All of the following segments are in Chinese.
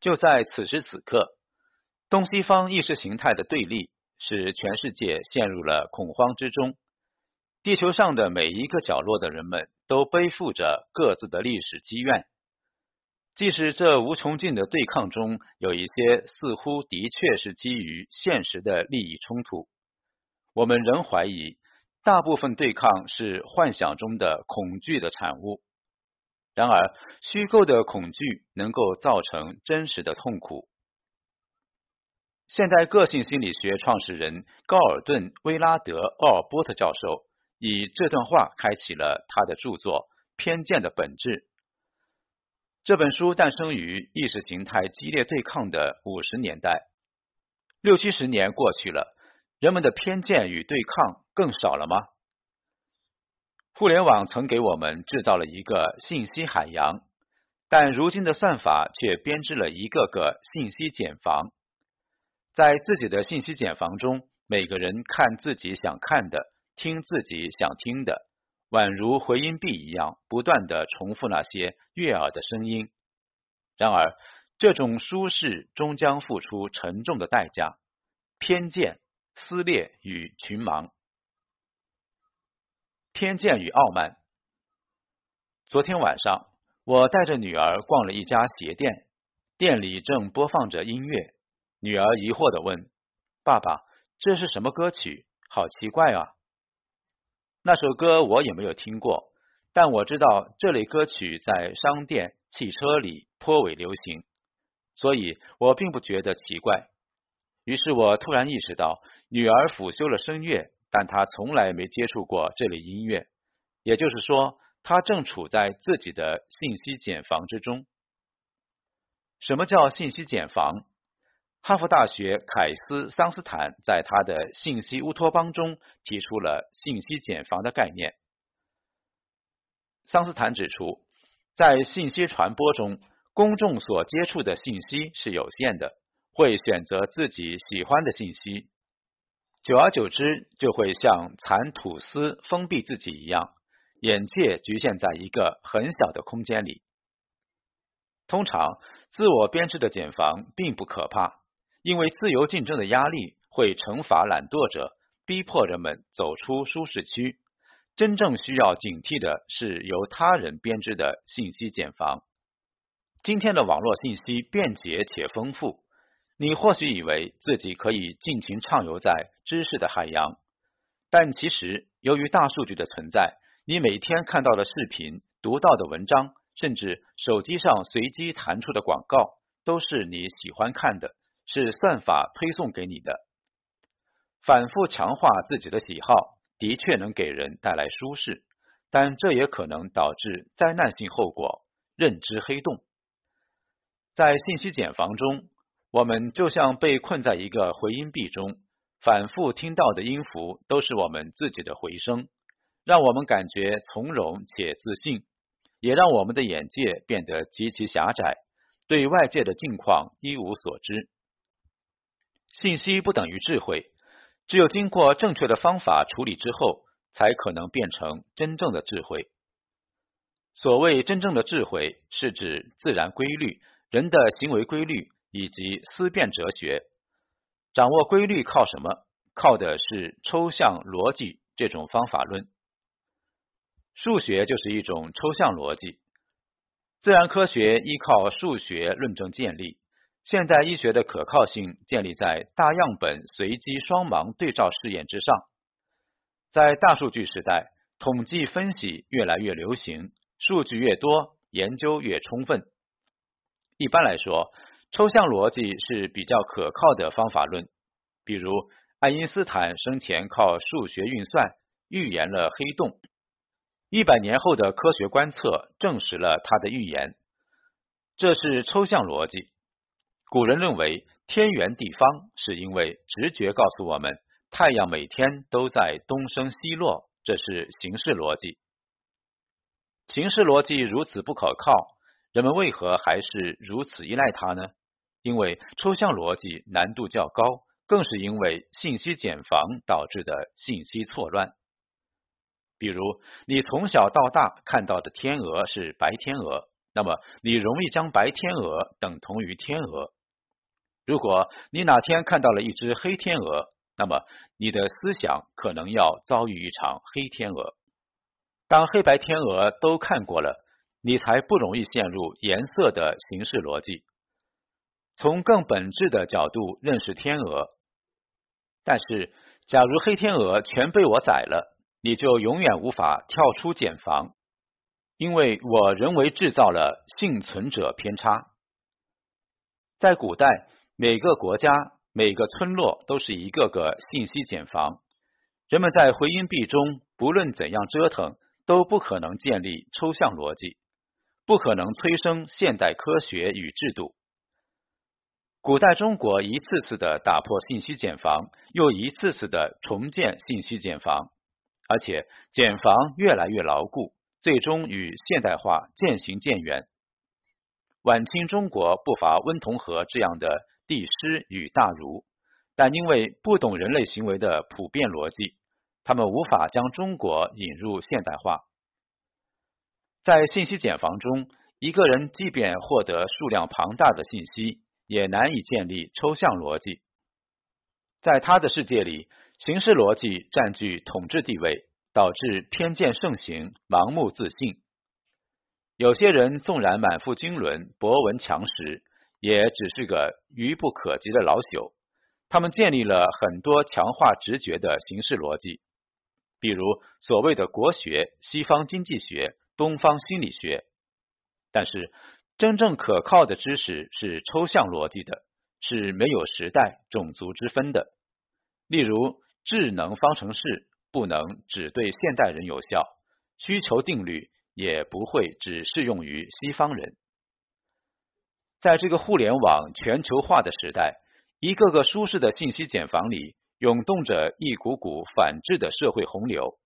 就在此时此刻，东西方意识形态的对立使全世界陷入了恐慌之中。地球上的每一个角落的人们都背负着各自的历史积怨。即使这无穷尽的对抗中有一些似乎的确是基于现实的利益冲突，我们仍怀疑大部分对抗是幻想中的恐惧的产物。然而，虚构的恐惧能够造成真实的痛苦。现代个性心理学创始人高尔顿·威拉德·奥尔波特教授以这段话开启了他的著作《偏见的本质》。这本书诞生于意识形态激烈对抗的五十年代，六七十年过去了，人们的偏见与对抗更少了吗？互联网曾给我们制造了一个信息海洋，但如今的算法却编织了一个个信息茧房。在自己的信息茧房中，每个人看自己想看的，听自己想听的。宛如回音壁一样，不断的重复那些悦耳的声音。然而，这种舒适终将付出沉重的代价：偏见、撕裂与群盲。偏见与傲慢。昨天晚上，我带着女儿逛了一家鞋店，店里正播放着音乐。女儿疑惑的问：“爸爸，这是什么歌曲？好奇怪啊！”那首歌我也没有听过，但我知道这类歌曲在商店、汽车里颇为流行，所以我并不觉得奇怪。于是我突然意识到，女儿辅修了声乐，但他从来没接触过这类音乐，也就是说，他正处在自己的信息茧房之中。什么叫信息茧房？哈佛大学凯斯桑斯坦在他的信息乌托邦中提出了信息茧房的概念。桑斯坦指出，在信息传播中，公众所接触的信息是有限的，会选择自己喜欢的信息，久而久之，就会像蚕吐丝封闭自己一样，眼界局限在一个很小的空间里。通常，自我编织的茧房并不可怕。因为自由竞争的压力会惩罚懒惰者，逼迫人们走出舒适区。真正需要警惕的是由他人编织的信息茧房。今天的网络信息便捷且丰富，你或许以为自己可以尽情畅游在知识的海洋，但其实由于大数据的存在，你每天看到的视频、读到的文章，甚至手机上随机弹出的广告，都是你喜欢看的。是算法推送给你的，反复强化自己的喜好，的确能给人带来舒适，但这也可能导致灾难性后果——认知黑洞。在信息茧房中，我们就像被困在一个回音壁中，反复听到的音符都是我们自己的回声，让我们感觉从容且自信，也让我们的眼界变得极其狭窄，对外界的境况一无所知。信息不等于智慧，只有经过正确的方法处理之后，才可能变成真正的智慧。所谓真正的智慧，是指自然规律、人的行为规律以及思辨哲学。掌握规律靠什么？靠的是抽象逻辑这种方法论。数学就是一种抽象逻辑，自然科学依靠数学论证建立。现代医学的可靠性建立在大样本随机双盲对照试验之上。在大数据时代，统计分析越来越流行，数据越多，研究越充分。一般来说，抽象逻辑是比较可靠的方法论。比如，爱因斯坦生前靠数学运算预言了黑洞，一百年后的科学观测证实了他的预言。这是抽象逻辑。古人认为天圆地方，是因为直觉告诉我们太阳每天都在东升西落，这是形式逻辑。形式逻辑如此不可靠，人们为何还是如此依赖它呢？因为抽象逻辑难度较高，更是因为信息茧房导致的信息错乱。比如，你从小到大看到的天鹅是白天鹅，那么你容易将白天鹅等同于天鹅。如果你哪天看到了一只黑天鹅，那么你的思想可能要遭遇一场黑天鹅。当黑白天鹅都看过了，你才不容易陷入颜色的形式逻辑，从更本质的角度认识天鹅。但是，假如黑天鹅全被我宰了，你就永远无法跳出茧房，因为我人为制造了幸存者偏差。在古代，每个国家、每个村落都是一个个信息茧房，人们在回音壁中不论怎样折腾，都不可能建立抽象逻辑，不可能催生现代科学与制度。古代中国一次次的打破信息茧房，又一次次的重建信息茧房，而且茧房越来越牢固，最终与现代化渐行渐远。晚清中国不乏温同和这样的帝师与大儒，但因为不懂人类行为的普遍逻辑，他们无法将中国引入现代化。在信息茧房中，一个人即便获得数量庞大的信息。也难以建立抽象逻辑，在他的世界里，形式逻辑占据统治地位，导致偏见盛行、盲目自信。有些人纵然满腹经纶、博闻强识，也只是个愚不可及的老朽。他们建立了很多强化直觉的形式逻辑，比如所谓的国学、西方经济学、东方心理学，但是。真正可靠的知识是抽象逻辑的，是没有时代、种族之分的。例如，智能方程式不能只对现代人有效，需求定律也不会只适用于西方人。在这个互联网全球化的时代，一个个舒适的信息茧房里涌动着一股股反智的社会洪流。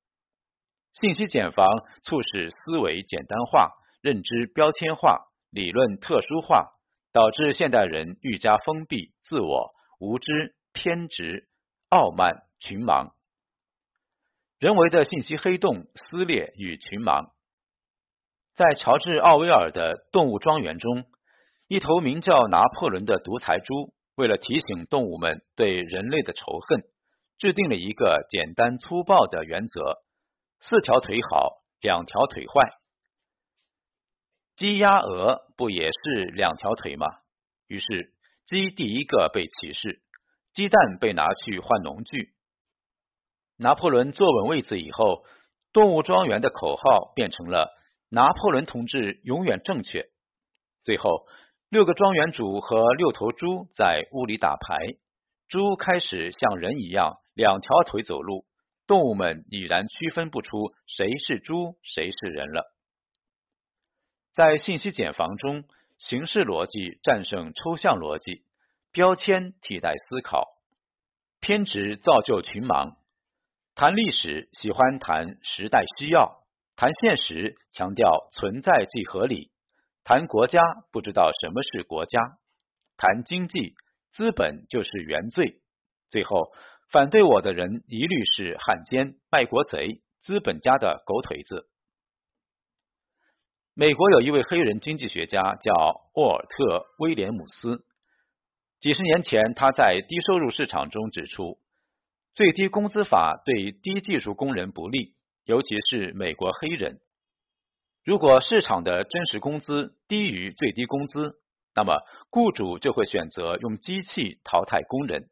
信息茧房促使思维简单化、认知标签化。理论特殊化导致现代人愈加封闭、自我、无知、偏执、傲慢、群盲。人为的信息黑洞撕裂与群盲。在乔治·奥威尔的《动物庄园》中，一头名叫拿破仑的独裁猪，为了提醒动物们对人类的仇恨，制定了一个简单粗暴的原则：四条腿好，两条腿坏。鸡、鸭、鹅不也是两条腿吗？于是鸡第一个被歧视，鸡蛋被拿去换农具。拿破仑坐稳位子以后，动物庄园的口号变成了“拿破仑同志永远正确”。最后，六个庄园主和六头猪在屋里打牌，猪开始像人一样两条腿走路，动物们已然区分不出谁是猪，谁是人了。在信息茧房中，形式逻辑战胜抽象逻辑，标签替代思考，偏执造就群盲。谈历史喜欢谈时代需要，谈现实强调存在即合理，谈国家不知道什么是国家，谈经济资本就是原罪。最后，反对我的人一律是汉奸、卖国贼、资本家的狗腿子。美国有一位黑人经济学家叫沃尔特·威廉姆斯。几十年前，他在低收入市场中指出，最低工资法对低技术工人不利，尤其是美国黑人。如果市场的真实工资低于最低工资，那么雇主就会选择用机器淘汰工人，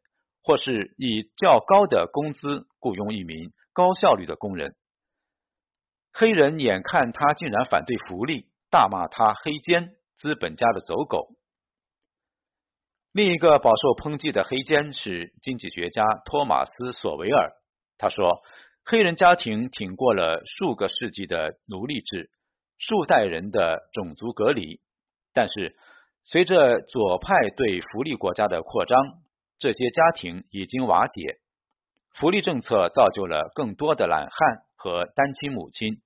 或是以较高的工资雇佣一名高效率的工人。黑人眼看他竟然反对福利，大骂他黑奸、资本家的走狗。另一个饱受抨击的黑奸是经济学家托马斯·索维尔。他说，黑人家庭挺过了数个世纪的奴隶制、数代人的种族隔离，但是随着左派对福利国家的扩张，这些家庭已经瓦解。福利政策造就了更多的懒汉。和单亲母亲，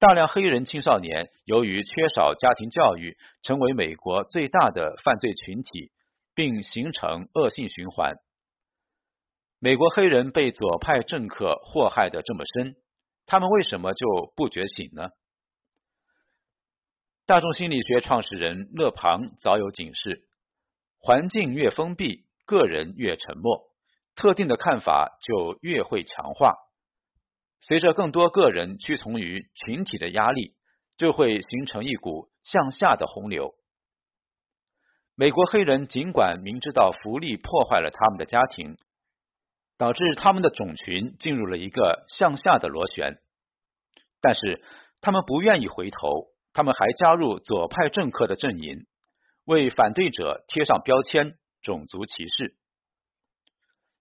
大量黑人青少年由于缺少家庭教育，成为美国最大的犯罪群体，并形成恶性循环。美国黑人被左派政客祸害的这么深，他们为什么就不觉醒呢？大众心理学创始人勒庞早有警示：环境越封闭，个人越沉默，特定的看法就越会强化。随着更多个人屈从于群体的压力，就会形成一股向下的洪流。美国黑人尽管明知道福利破坏了他们的家庭，导致他们的种群进入了一个向下的螺旋，但是他们不愿意回头，他们还加入左派政客的阵营，为反对者贴上标签——种族歧视。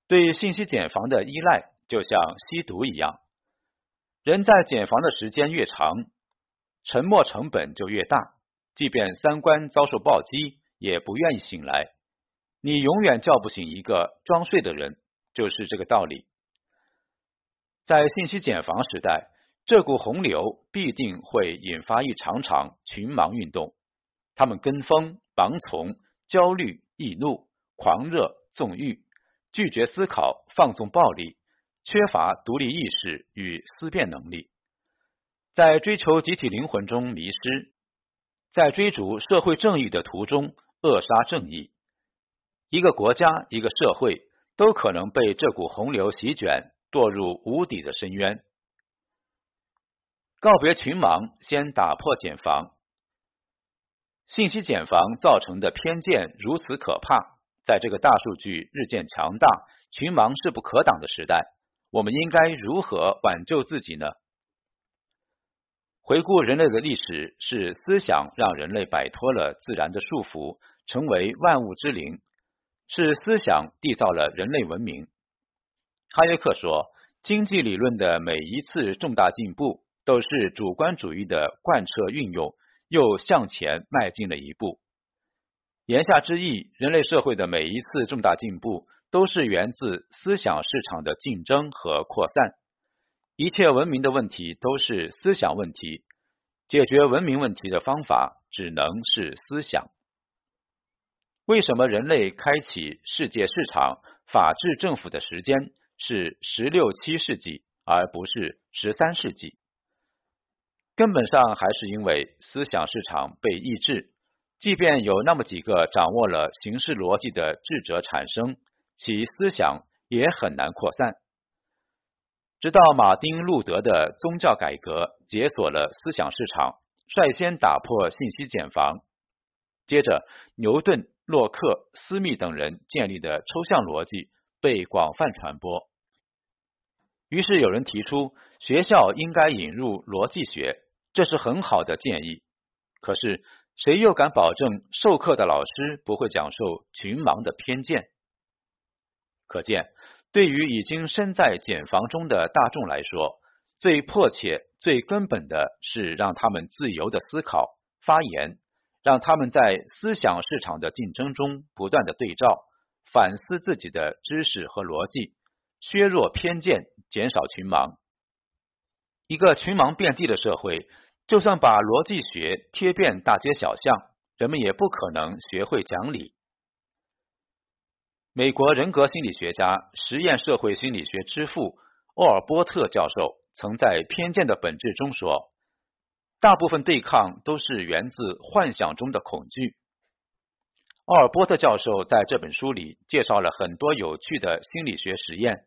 对信息茧房的依赖就像吸毒一样，人在茧房的时间越长，沉默成本就越大，即便三观遭受暴击。也不愿意醒来，你永远叫不醒一个装睡的人，就是这个道理。在信息茧房时代，这股洪流必定会引发一场场群盲运动。他们跟风、盲从、焦虑、易怒、狂热、纵欲，拒绝思考、放纵暴力，缺乏独立意识与思辨能力，在追求集体灵魂中迷失，在追逐社会正义的途中。扼杀正义，一个国家、一个社会都可能被这股洪流席卷，堕入无底的深渊。告别群盲，先打破茧房。信息茧房造成的偏见如此可怕，在这个大数据日渐强大、群盲势不可挡的时代，我们应该如何挽救自己呢？回顾人类的历史，是思想让人类摆脱了自然的束缚，成为万物之灵；是思想缔造了人类文明。哈耶克说，经济理论的每一次重大进步，都是主观主义的贯彻运用，又向前迈进了一步。言下之意，人类社会的每一次重大进步，都是源自思想市场的竞争和扩散。一切文明的问题都是思想问题，解决文明问题的方法只能是思想。为什么人类开启世界市场、法治政府的时间是十六七世纪，而不是十三世纪？根本上还是因为思想市场被抑制，即便有那么几个掌握了形式逻辑的智者产生，其思想也很难扩散。直到马丁·路德的宗教改革解锁了思想市场，率先打破信息茧房。接着，牛顿、洛克、斯密等人建立的抽象逻辑被广泛传播。于是有人提出，学校应该引入逻辑学，这是很好的建议。可是，谁又敢保证授课的老师不会讲授群盲的偏见？可见。对于已经身在茧房中的大众来说，最迫切、最根本的是让他们自由的思考、发言，让他们在思想市场的竞争中不断的对照、反思自己的知识和逻辑，削弱偏见，减少群盲。一个群盲遍地的社会，就算把逻辑学贴遍大街小巷，人们也不可能学会讲理。美国人格心理学家、实验社会心理学之父奥尔波特教授曾在《偏见的本质》中说：“大部分对抗都是源自幻想中的恐惧。”奥尔波特教授在这本书里介绍了很多有趣的心理学实验，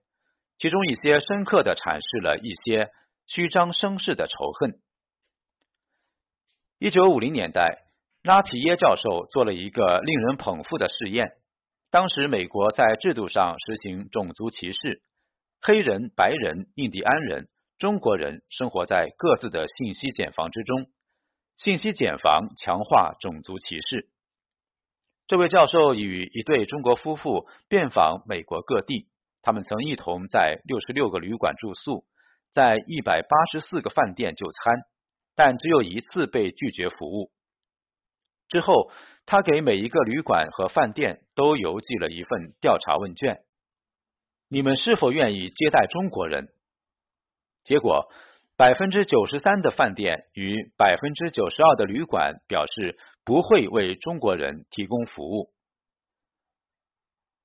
其中一些深刻的阐释了一些虚张声势的仇恨。一九五零年代，拉皮耶教授做了一个令人捧腹的试验。当时，美国在制度上实行种族歧视，黑人、白人、印第安人、中国人生活在各自的信息茧房之中。信息茧房强化种族歧视。这位教授与一对中国夫妇遍访美国各地，他们曾一同在六十六个旅馆住宿，在一百八十四个饭店就餐，但只有一次被拒绝服务。之后。他给每一个旅馆和饭店都邮寄了一份调查问卷：你们是否愿意接待中国人？结果，百分之九十三的饭店与百分之九十二的旅馆表示不会为中国人提供服务。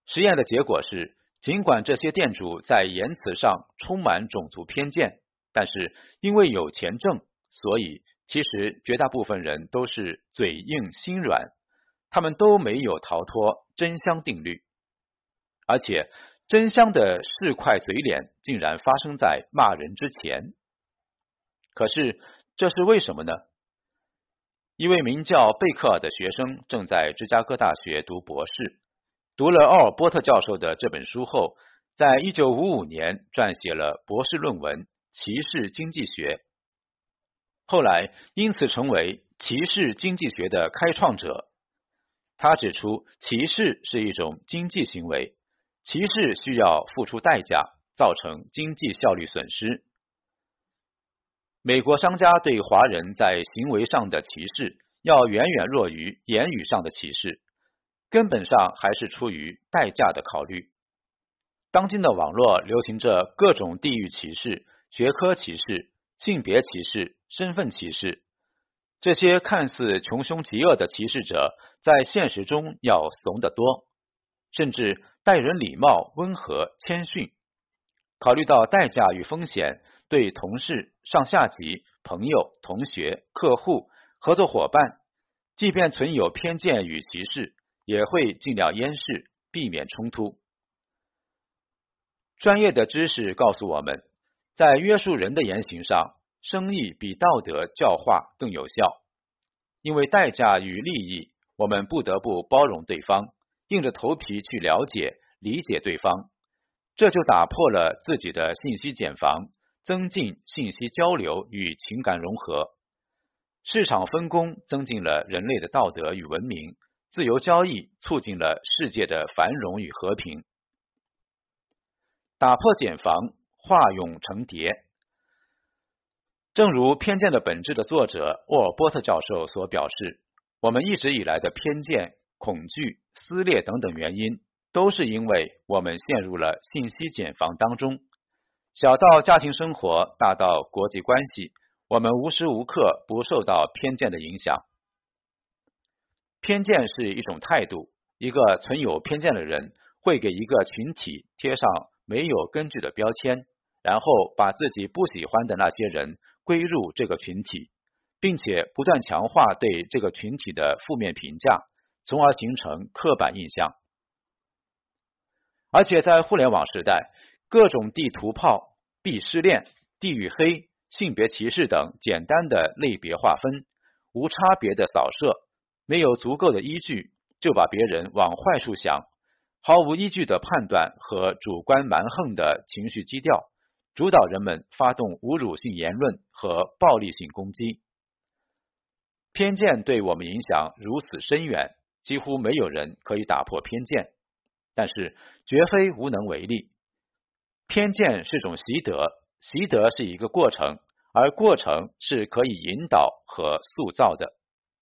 实验的结果是，尽管这些店主在言辞上充满种族偏见，但是因为有钱挣，所以其实绝大部分人都是嘴硬心软，他们都没有逃脱真香定律，而且真香的市侩嘴脸竟然发生在骂人之前。可是这是为什么呢？一位名叫贝克尔的学生正在芝加哥大学读博士，读了奥尔波特教授的这本书后，在一九五五年撰写了博士论文《歧视经济学》。后来因此成为歧视经济学的开创者。他指出，歧视是一种经济行为，歧视需要付出代价，造成经济效率损失。美国商家对华人在行为上的歧视，要远远弱于言语上的歧视，根本上还是出于代价的考虑。当今的网络流行着各种地域歧视、学科歧视、性别歧视。身份歧视，这些看似穷凶极恶的歧视者，在现实中要怂得多，甚至待人礼貌、温和、谦逊。考虑到代价与风险，对同事、上下级、朋友、同学、客户、合作伙伴，即便存有偏见与歧视，也会尽量掩饰，避免冲突。专业的知识告诉我们，在约束人的言行上。生意比道德教化更有效，因为代价与利益，我们不得不包容对方，硬着头皮去了解、理解对方，这就打破了自己的信息茧房，增进信息交流与情感融合。市场分工增进了人类的道德与文明，自由交易促进了世界的繁荣与和平。打破茧房，化蛹成蝶。正如《偏见的本质》的作者沃尔波特教授所表示，我们一直以来的偏见、恐惧、撕裂等等原因，都是因为我们陷入了信息茧房当中。小到家庭生活，大到国际关系，我们无时无刻不受到偏见的影响。偏见是一种态度，一个存有偏见的人会给一个群体贴上没有根据的标签，然后把自己不喜欢的那些人。归入这个群体，并且不断强化对这个群体的负面评价，从而形成刻板印象。而且在互联网时代，各种地图炮、鄙视链、地域黑、性别歧视等简单的类别划分，无差别的扫射，没有足够的依据，就把别人往坏处想，毫无依据的判断和主观蛮横的情绪基调。主导人们发动侮辱性言论和暴力性攻击，偏见对我们影响如此深远，几乎没有人可以打破偏见。但是，绝非无能为力。偏见是种习得，习得是一个过程，而过程是可以引导和塑造的。